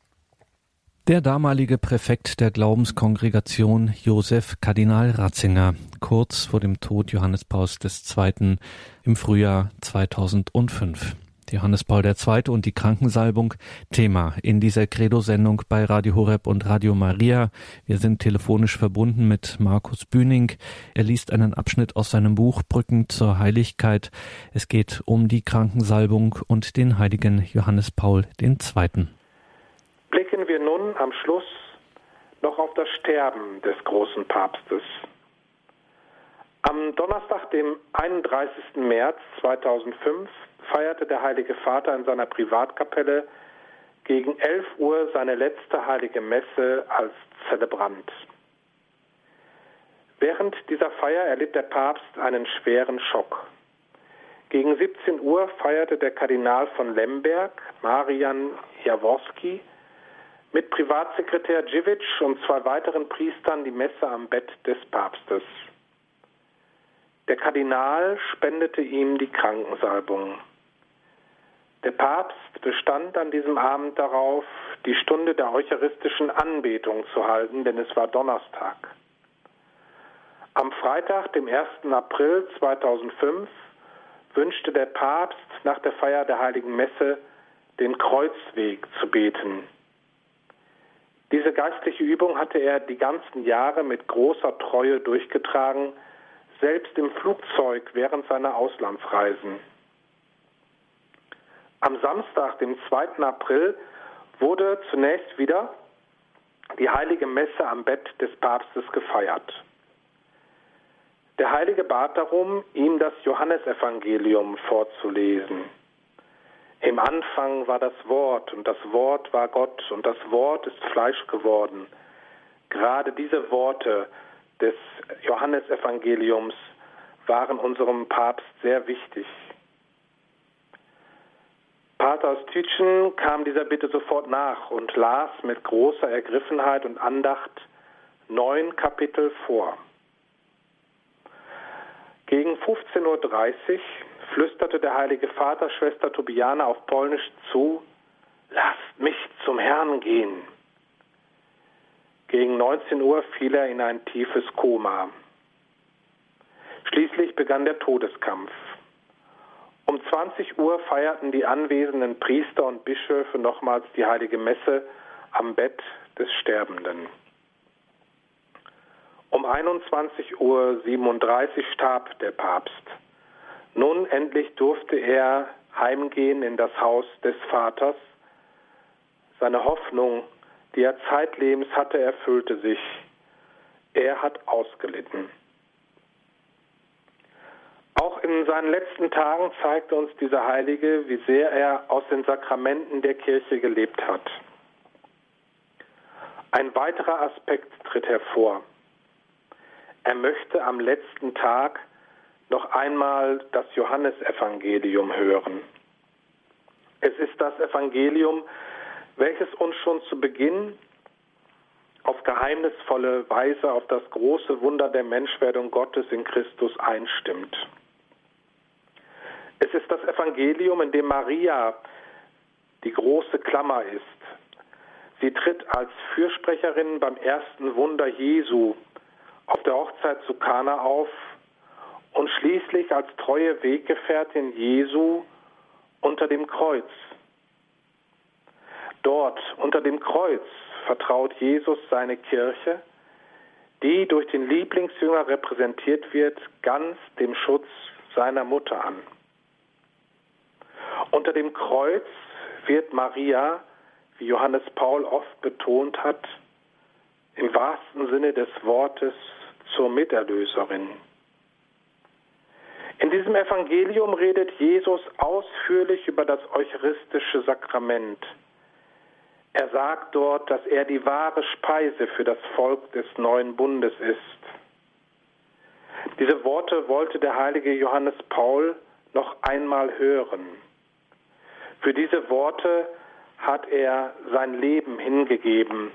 C: Der damalige Präfekt der Glaubenskongregation Josef Kardinal Ratzinger, kurz vor dem Tod Johannes Pauls II. im Frühjahr 2005. Johannes Paul II. und die Krankensalbung Thema in dieser Credo-Sendung bei Radio Horeb und Radio Maria. Wir sind telefonisch verbunden mit Markus Bühning. Er liest einen Abschnitt aus seinem Buch Brücken zur Heiligkeit. Es geht um die Krankensalbung und den heiligen Johannes Paul II.
D: Blicken wir nun am Schluss noch auf das Sterben des großen Papstes. Am Donnerstag, dem 31. März 2005, feierte der Heilige Vater in seiner Privatkapelle gegen 11 Uhr seine letzte heilige Messe als Zelebrant. Während dieser Feier erlitt der Papst einen schweren Schock. Gegen 17 Uhr feierte der Kardinal von Lemberg, Marian Jaworski, mit Privatsekretär Dziwic und zwei weiteren Priestern die Messe am Bett des Papstes. Der Kardinal spendete ihm die Krankensalbung. Der Papst bestand an diesem Abend darauf, die Stunde der eucharistischen Anbetung zu halten, denn es war Donnerstag. Am Freitag, dem 1. April 2005, wünschte der Papst nach der Feier der Heiligen Messe den Kreuzweg zu beten. Diese geistliche Übung hatte er die ganzen Jahre mit großer Treue durchgetragen, selbst im Flugzeug während seiner Auslandsreisen. Am Samstag, dem 2. April, wurde zunächst wieder die heilige Messe am Bett des Papstes gefeiert. Der Heilige bat darum, ihm das Johannesevangelium vorzulesen. Im Anfang war das Wort und das Wort war Gott und das Wort ist Fleisch geworden. Gerade diese Worte des Johannesevangeliums waren unserem Papst sehr wichtig. Pater aus Tütschen kam dieser Bitte sofort nach und las mit großer Ergriffenheit und Andacht neun Kapitel vor. Gegen 15.30 Uhr flüsterte der heilige Vater Schwester Tobiane auf Polnisch zu, lasst mich zum Herrn gehen. Gegen 19 Uhr fiel er in ein tiefes Koma. Schließlich begann der Todeskampf. Um 20 Uhr feierten die anwesenden Priester und Bischöfe nochmals die heilige Messe am Bett des Sterbenden. Um 21.37 Uhr starb der Papst. Nun endlich durfte er heimgehen in das Haus des Vaters. Seine Hoffnung, die er zeitlebens hatte, erfüllte sich. Er hat ausgelitten. Auch in seinen letzten Tagen zeigte uns dieser Heilige, wie sehr er aus den Sakramenten der Kirche gelebt hat. Ein weiterer Aspekt tritt hervor. Er möchte am letzten Tag noch einmal das Johannesevangelium hören. Es ist das Evangelium, welches uns schon zu Beginn auf geheimnisvolle Weise auf das große Wunder der Menschwerdung Gottes in Christus einstimmt. Es ist das Evangelium, in dem Maria die große Klammer ist. Sie tritt als Fürsprecherin beim ersten Wunder Jesu auf der Hochzeit zu Kana auf und schließlich als treue Weggefährtin Jesu unter dem Kreuz. Dort unter dem Kreuz vertraut Jesus seine Kirche, die durch den Lieblingsjünger repräsentiert wird, ganz dem Schutz seiner Mutter an. Unter dem Kreuz wird Maria, wie Johannes Paul oft betont hat, im wahrsten Sinne des Wortes zur Miterlöserin. In diesem Evangelium redet Jesus ausführlich über das eucharistische Sakrament. Er sagt dort, dass er die wahre Speise für das Volk des neuen Bundes ist. Diese Worte wollte der heilige Johannes Paul noch einmal hören. Für diese Worte hat er sein Leben hingegeben,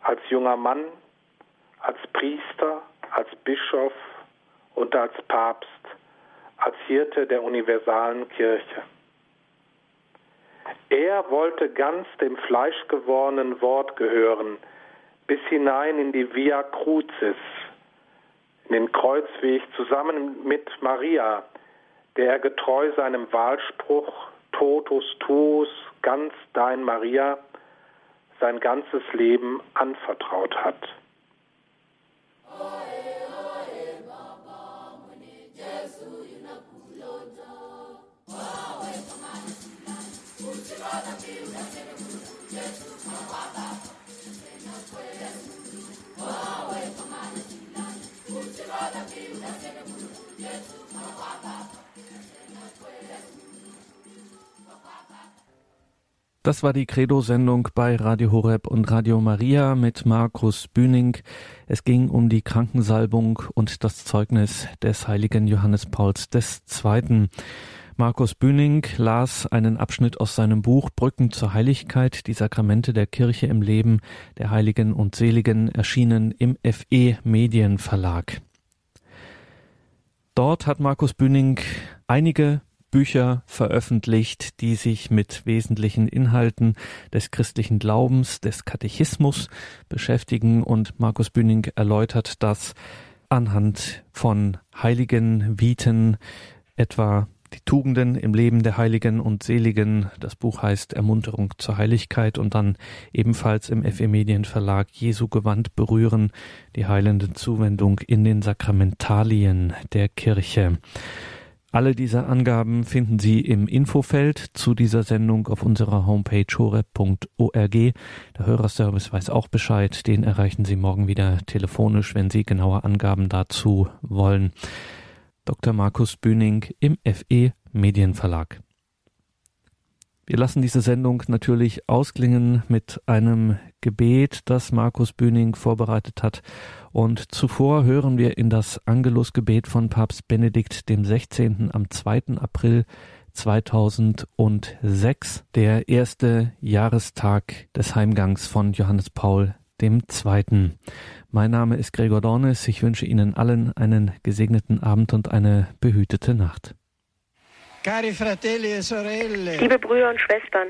D: als junger Mann, als Priester, als Bischof und als Papst, als Hirte der universalen Kirche. Er wollte ganz dem fleischgewordenen Wort gehören, bis hinein in die Via Crucis, in den Kreuzweg zusammen mit Maria, der er getreu seinem Wahlspruch Totus tuus, ganz dein Maria, sein ganzes Leben anvertraut hat.
C: Das war die Credo-Sendung bei Radio Horeb und Radio Maria mit Markus Bühning. Es ging um die Krankensalbung und das Zeugnis des heiligen Johannes Pauls II. Markus Bühning las einen Abschnitt aus seinem Buch Brücken zur Heiligkeit, die Sakramente der Kirche im Leben der Heiligen und Seligen, erschienen im FE Medienverlag. Dort hat Markus Bühning einige Bücher veröffentlicht, die sich mit wesentlichen Inhalten des christlichen Glaubens, des Katechismus beschäftigen und Markus Bühning erläutert das anhand von heiligen Viten, etwa die Tugenden im Leben der Heiligen und Seligen. Das Buch heißt Ermunterung zur Heiligkeit und dann ebenfalls im FE Medien Verlag Jesu Gewand berühren, die heilende Zuwendung in den Sakramentalien der Kirche. Alle diese Angaben finden Sie im Infofeld zu dieser Sendung auf unserer Homepage horeb.org. Der Hörerservice weiß auch Bescheid. Den erreichen Sie morgen wieder telefonisch, wenn Sie genaue Angaben dazu wollen. Dr. Markus Bühning im FE Medienverlag. Wir lassen diese Sendung natürlich ausklingen mit einem Gebet, das Markus Bühning vorbereitet hat. Und zuvor hören wir in das Angelusgebet von Papst Benedikt dem 16. am 2. April 2006, der erste Jahrestag des Heimgangs von Johannes Paul II. Mein Name ist Gregor Dornes. Ich wünsche Ihnen allen einen gesegneten Abend und eine behütete Nacht.
K: E Liebe Brüder und Schwestern,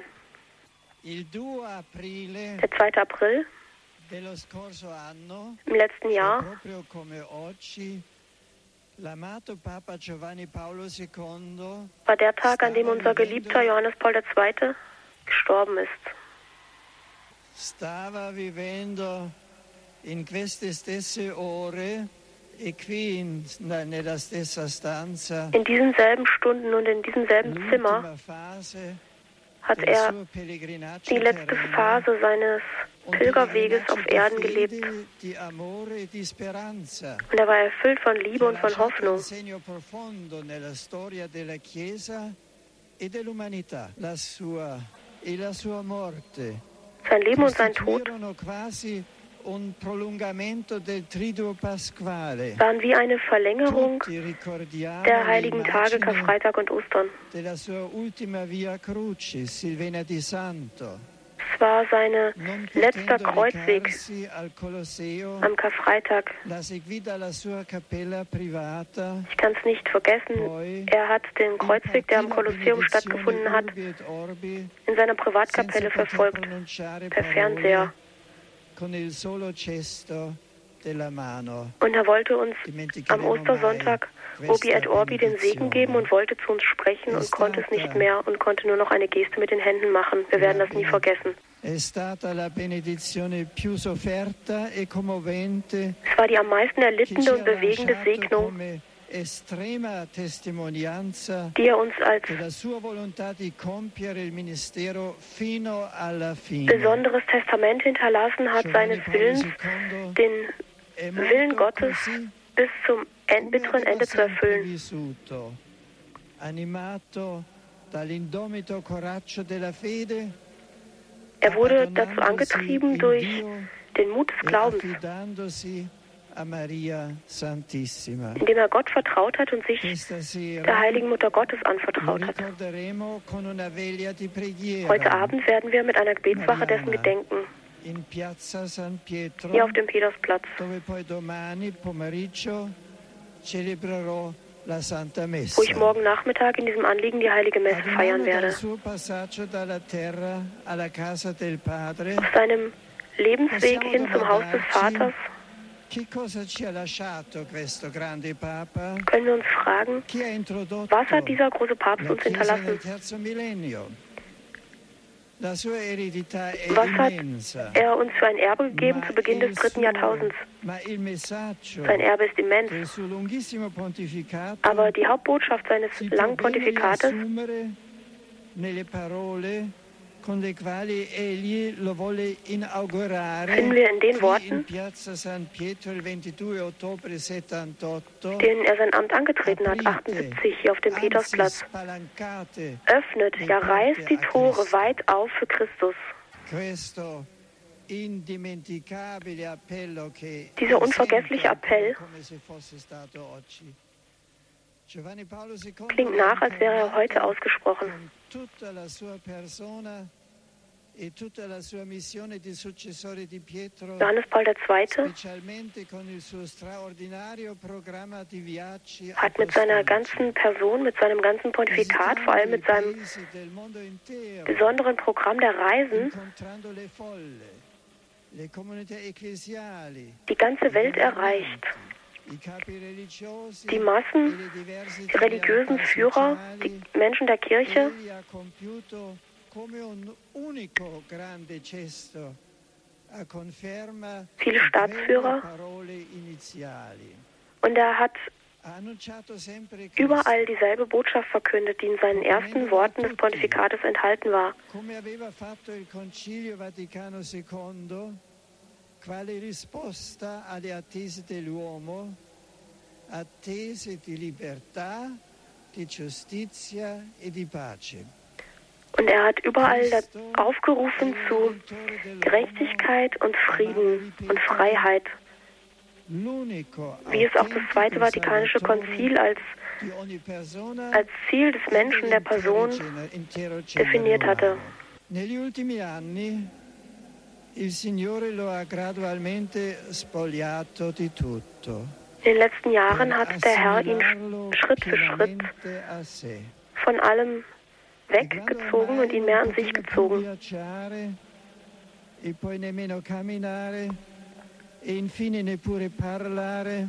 K: der 2. April im letzten Jahr war der Tag, an dem unser geliebter Johannes Paul II. gestorben ist. Stava vivendo in queste stesse ore E in diesen selben Stunden und in diesem selben Zimmer hat er die letzte Phase seines Pilgerweges auf Erden gelebt. Und er war erfüllt von Liebe und von Hoffnung. Sein Leben und sein Tod waren wie eine Verlängerung der heiligen Tage Karfreitag und Ostern. War sein letzter Kreuzweg am Karfreitag. Ich kann es nicht vergessen. Er hat den Kreuzweg, der am Kolosseum stattgefunden hat, in seiner Privatkapelle verfolgt, per Fernseher. Und er wollte uns am Ostersonntag Obi et Orbi den Segen geben und wollte zu uns sprechen und konnte es nicht mehr und konnte nur noch eine Geste mit den Händen machen. Wir werden das nie vergessen. E es war die am meisten erlittende und bewegende Segnung, die er uns als besonderes Testament hinterlassen hat, seines Willens, den Willen Gottes bis zum bitteren Ende zu erfüllen. Er wurde dazu angetrieben durch den Mut des Glaubens indem er Gott vertraut hat und sich der heiligen Mutter Gottes anvertraut hat. Heute Abend werden wir mit einer Gebetswache dessen gedenken. Hier auf dem Petersplatz. Wo ich morgen Nachmittag in diesem Anliegen die heilige Messe feiern werde. Auf seinem Lebensweg hin zum Haus des Vaters. Können wir uns fragen, was hat dieser große Papst uns hinterlassen? Was hat er uns für ein Erbe gegeben zu Beginn des dritten Jahrtausends? Sein Erbe ist immens. Aber die Hauptbotschaft seines langen Pontifikates finden wir in den Worten, denen er sein Amt angetreten hat, 78 hier auf dem Petersplatz. Öffnet, ja reißt die Tore weit auf für Christus. Dieser unvergessliche Appell klingt nach, als wäre er heute ausgesprochen. E Johannes Paul II. hat mit seiner ganzen Person, mit seinem ganzen Pontifikat, vor allem mit seinem besonderen Programm der Reisen, die ganze Welt erreicht die Massen, die religiösen Führer, die Menschen der Kirche viele Staatsführer. Und er hat überall dieselbe Botschaft verkündet, die in seinen ersten Worten des Pontifikates enthalten war. quale risposta alle attese dell'uomo, attese di libertà, di giustizia e di pace. Und er hat überall aufgerufen zu Gerechtigkeit und Frieden und Freiheit. Wie es auch das Zweite Vatikanische Konzil als, als Ziel des Menschen, der Person definiert hatte. In den letzten Jahren hat der Herr ihn Schritt für Schritt von allem weggezogen und ihn mehr an sich gezogen. E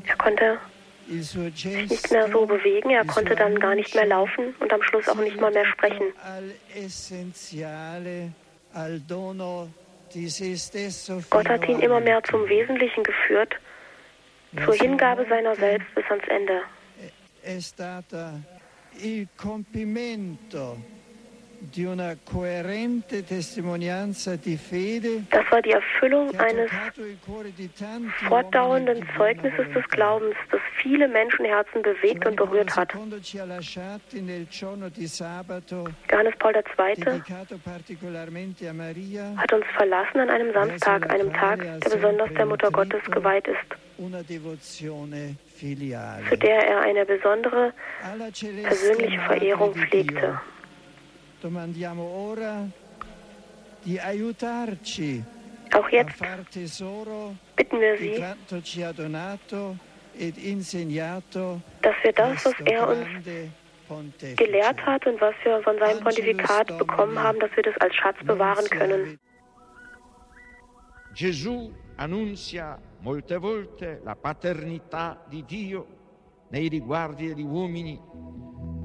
K: er konnte sich nicht mehr so bewegen, er konnte dann gar nicht mehr laufen und am Schluss auch nicht mal mehr sprechen. Gott hat ihn immer mehr zum Wesentlichen geführt, zur Hingabe seiner selbst bis ans Ende. Das war die Erfüllung eines fortdauernden Zeugnisses des Glaubens, das viele Menschenherzen bewegt und berührt hat. Johannes Paul II. hat uns verlassen an einem Samstag, einem Tag, der besonders der Mutter Gottes geweiht ist, zu der er eine besondere persönliche Verehrung pflegte. Domandiamo ora di aiutarci auch jetzt bitten wir Sie, dass wir das, was er uns gelehrt hat und was wir von seinem Pontifikat bekommen haben, dass wir das als Schatz bewahren können.
G: Gesù annuncia molte volte la paternità di Dio nei riguardi degli uomini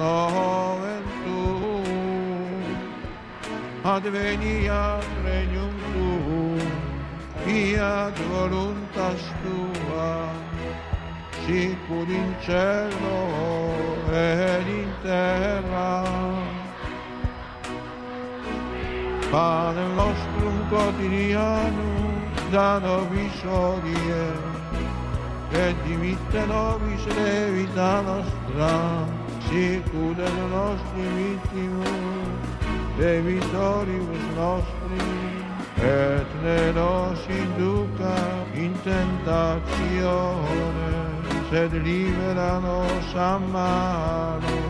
L: noven tuum, adveniat regnum tuum, fiat voluntas tua, sicur in cielo ed in terra. Pane nostrum quotidianum, da nobis odie, et dimitte nobis de vita nostra, sicur et nostri vittimus, debitoribus nostri, et ne nos induca in tentatione, sed libera nos a.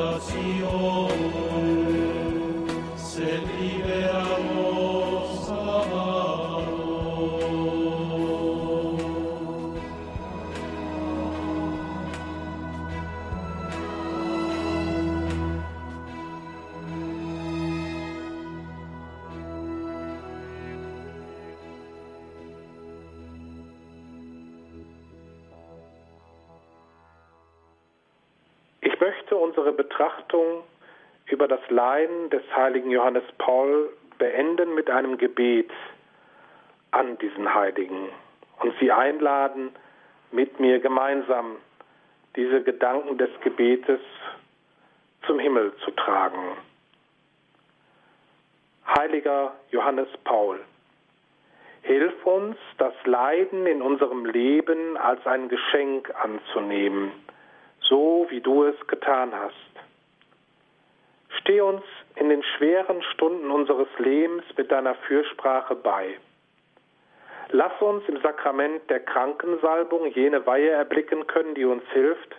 L: 私を
D: unsere Betrachtung über das Leiden des heiligen Johannes Paul beenden mit einem Gebet an diesen Heiligen und Sie einladen, mit mir gemeinsam diese Gedanken des Gebetes zum Himmel zu tragen. Heiliger Johannes Paul, hilf uns, das Leiden in unserem Leben als ein Geschenk anzunehmen, so wie du es getan hast. Steh uns in den schweren Stunden unseres Lebens mit deiner Fürsprache bei. Lass uns im Sakrament der Krankensalbung jene Weihe erblicken können, die uns hilft,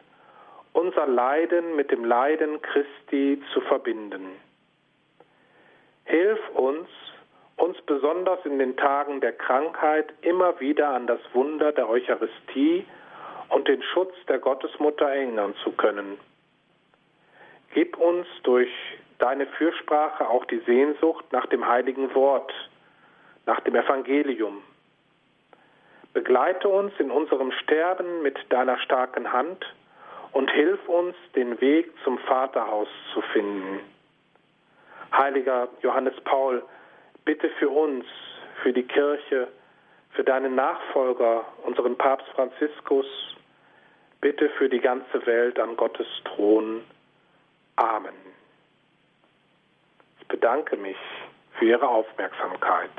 D: unser Leiden mit dem Leiden Christi zu verbinden. Hilf uns, uns besonders in den Tagen der Krankheit immer wieder an das Wunder der Eucharistie und den Schutz der Gottesmutter erinnern zu können. Gib uns durch deine Fürsprache auch die Sehnsucht nach dem heiligen Wort, nach dem Evangelium. Begleite uns in unserem Sterben mit deiner starken Hand und hilf uns, den Weg zum Vaterhaus zu finden. Heiliger Johannes Paul, bitte für uns, für die Kirche, für deinen Nachfolger, unseren Papst Franziskus, bitte für die ganze Welt an Gottes Thron. Amen. Ich bedanke mich für Ihre Aufmerksamkeit.